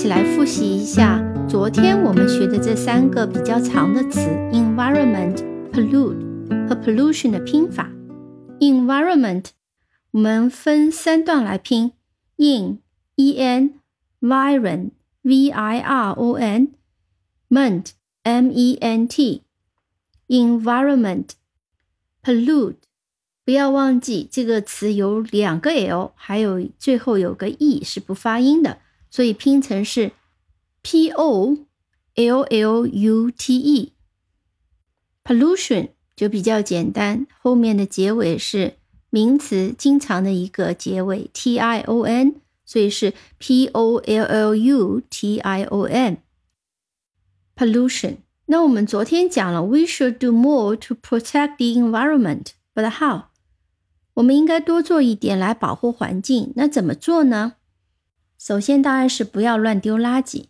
一起来复习一下昨天我们学的这三个比较长的词：environment、pollute 和 pollution 的拼法。environment 我们分三段来拼：in e n viron v i r o n ment m e n t environment pollute 不要忘记这个词有两个 l，还有最后有个 e 是不发音的。所以拼成是 p o l l u t e，pollution 就比较简单，后面的结尾是名词经常的一个结尾 t i o n，所以是 p o l l u t i o n，pollution。那我们昨天讲了，we should do more to protect the environment，but how？我们应该多做一点来保护环境，那怎么做呢？ 首先当然是不要乱丢垃圾，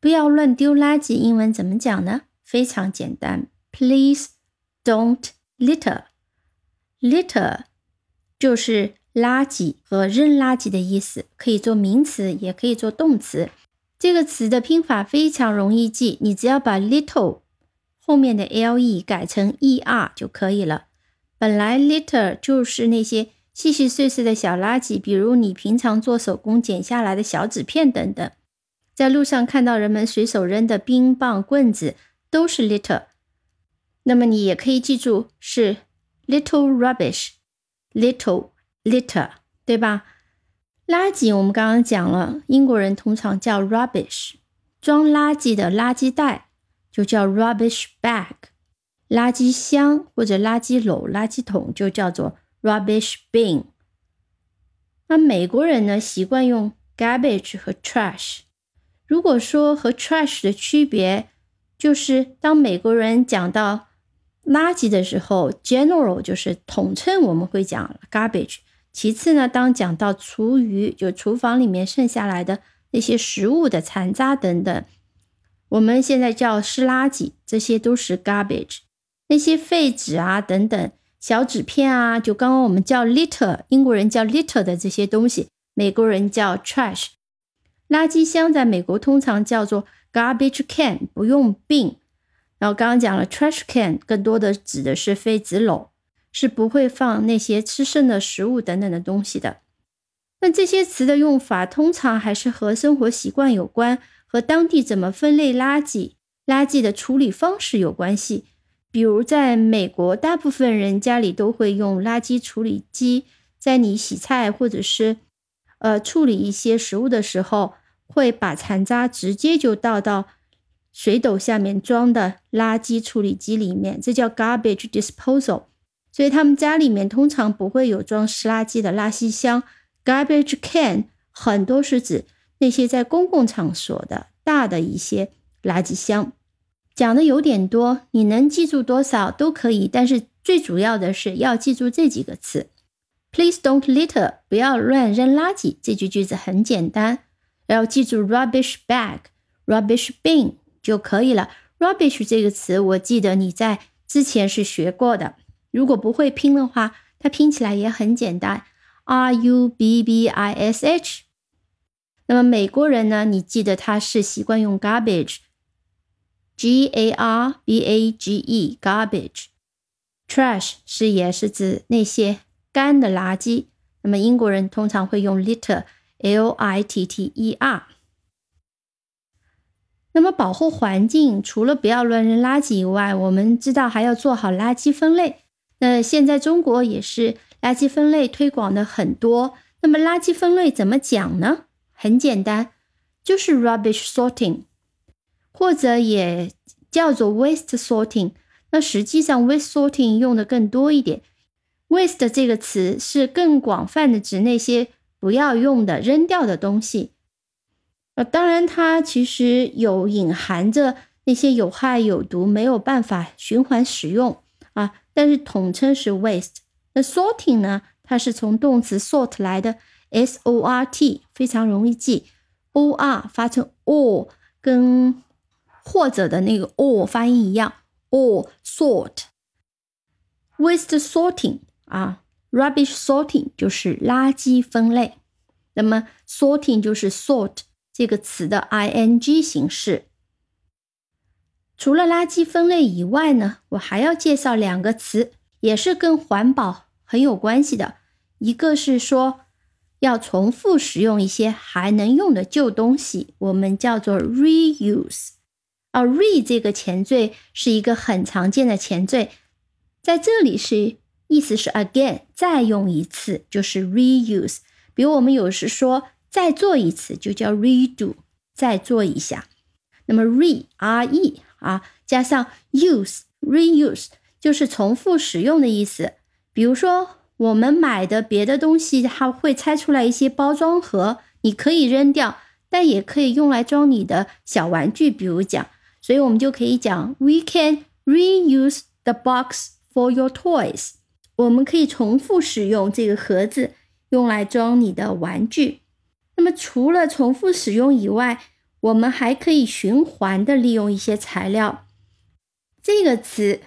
不要乱丢垃圾。英文怎么讲呢？非常简单，Please don't litter。litter 就是垃圾和扔垃圾的意思，可以做名词，也可以做动词。这个词的拼法非常容易记，你只要把 little 后面的 le 改成 er 就可以了。本来 litter 就是那些。细细碎碎的小垃圾，比如你平常做手工剪下来的小纸片等等，在路上看到人们随手扔的冰棒、棍子，都是 litter。那么你也可以记住是 little rubbish，little litter，对吧？垃圾我们刚刚讲了，英国人通常叫 rubbish，装垃圾的垃圾袋就叫 rubbish bag，垃圾箱或者垃圾篓、垃圾桶就叫做。Rubbish bin。那美国人呢习惯用 garbage 和 trash。如果说和 trash 的区别，就是当美国人讲到垃圾的时候，general 就是统称，我们会讲 garbage。其次呢，当讲到厨余，就厨房里面剩下来的那些食物的残渣等等，我们现在叫湿垃圾，这些都是 garbage。那些废纸啊等等。小纸片啊，就刚刚我们叫 litter，英国人叫 litter 的这些东西，美国人叫 trash。垃圾箱在美国通常叫做 garbage can，不用 bin。然后刚刚讲了 trash can，更多的指的是废纸篓，是不会放那些吃剩的食物等等的东西的。那这些词的用法通常还是和生活习惯有关，和当地怎么分类垃圾、垃圾的处理方式有关系。比如，在美国，大部分人家里都会用垃圾处理机，在你洗菜或者是呃处理一些食物的时候，会把残渣直接就倒到水斗下面装的垃圾处理机里面，这叫 garbage disposal。所以他们家里面通常不会有装湿垃圾的垃圾箱，garbage can 很多是指那些在公共场所的大的一些垃圾箱。讲的有点多，你能记住多少都可以，但是最主要的是要记住这几个词。Please don't litter，不要乱扔垃圾。这句句子很简单，要记住 rubbish bag、rubbish bin 就可以了。rubbish 这个词，我记得你在之前是学过的。如果不会拼的话，它拼起来也很简单，r u b b i s h。那么美国人呢？你记得他是习惯用 garbage。G A R B A G E，garbage，trash 是也是指那些干的垃圾。那么英国人通常会用 litter，L I T T E R。那么保护环境，除了不要乱扔垃圾以外，我们知道还要做好垃圾分类。那现在中国也是垃圾分类推广的很多。那么垃圾分类怎么讲呢？很简单，就是 rubbish sorting。或者也叫做 waste sorting，那实际上 waste sorting 用的更多一点。waste 这个词是更广泛的指那些不要用的、扔掉的东西。呃，当然它其实有隐含着那些有害有毒、没有办法循环使用啊，但是统称是 waste。那 sorting 呢？它是从动词 sort 来的，s o r t 非常容易记，o r 发成 or，跟或者的那个 or 发音一样，or sort，waste sorting 啊，rubbish sorting 就是垃圾分类，那么 sorting 就是 sort 这个词的 ing 形式。除了垃圾分类以外呢，我还要介绍两个词，也是跟环保很有关系的。一个是说要重复使用一些还能用的旧东西，我们叫做 reuse。而 re 这个前缀是一个很常见的前缀，在这里是意思是 again 再用一次，就是 reuse。比如我们有时说。再做一次就叫 redo，再做一下。那么 re r e 啊，加上 use reuse 就是重复使用的意思。比如说我们买的别的东西，它会拆出来一些包装盒，你可以扔掉，但也可以用来装你的小玩具。比如讲，所以我们就可以讲 we can reuse the box for your toys。我们可以重复使用这个盒子，用来装你的玩具。那么除了重复使用以外，我们还可以循环的利用一些材料。这个词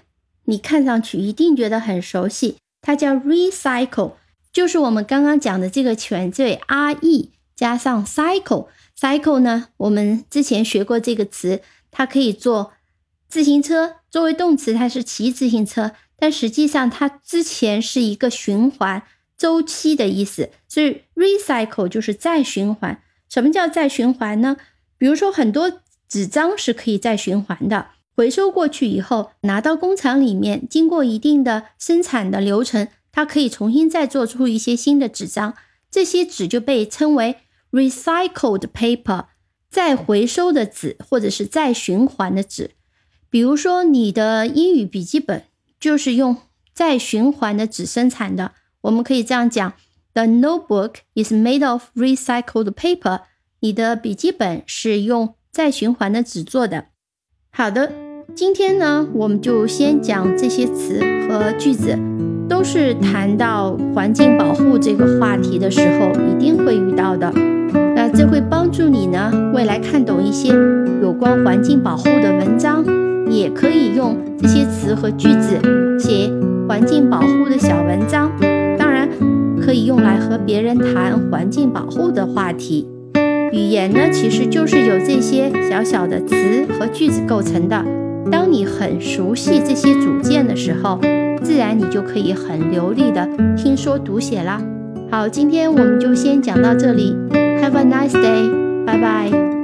你看上去一定觉得很熟悉，它叫 recycle，就是我们刚刚讲的这个前缀 re 加上 cycle。cycle 呢，我们之前学过这个词，它可以做自行车，作为动词它是骑自行车，但实际上它之前是一个循环。周期的意思，所以 recycle 就是再循环。什么叫再循环呢？比如说很多纸张是可以再循环的，回收过去以后拿到工厂里面，经过一定的生产的流程，它可以重新再做出一些新的纸张。这些纸就被称为 recycled paper，再回收的纸或者是再循环的纸。比如说你的英语笔记本就是用再循环的纸生产的。我们可以这样讲：The notebook is made of recycled paper。你的笔记本是用再循环的纸做的。好的，今天呢，我们就先讲这些词和句子，都是谈到环境保护这个话题的时候一定会遇到的。这会帮助你呢，未来看懂一些有关环境保护的文章，也可以用这些词和句子写环境保护的小文章。当然可以用来和别人谈环境保护的话题。语言呢，其实就是由这些小小的词和句子构成的。当你很熟悉这些组件的时候，自然你就可以很流利的听说读写啦。好，今天我们就先讲到这里。Have a nice day，拜拜。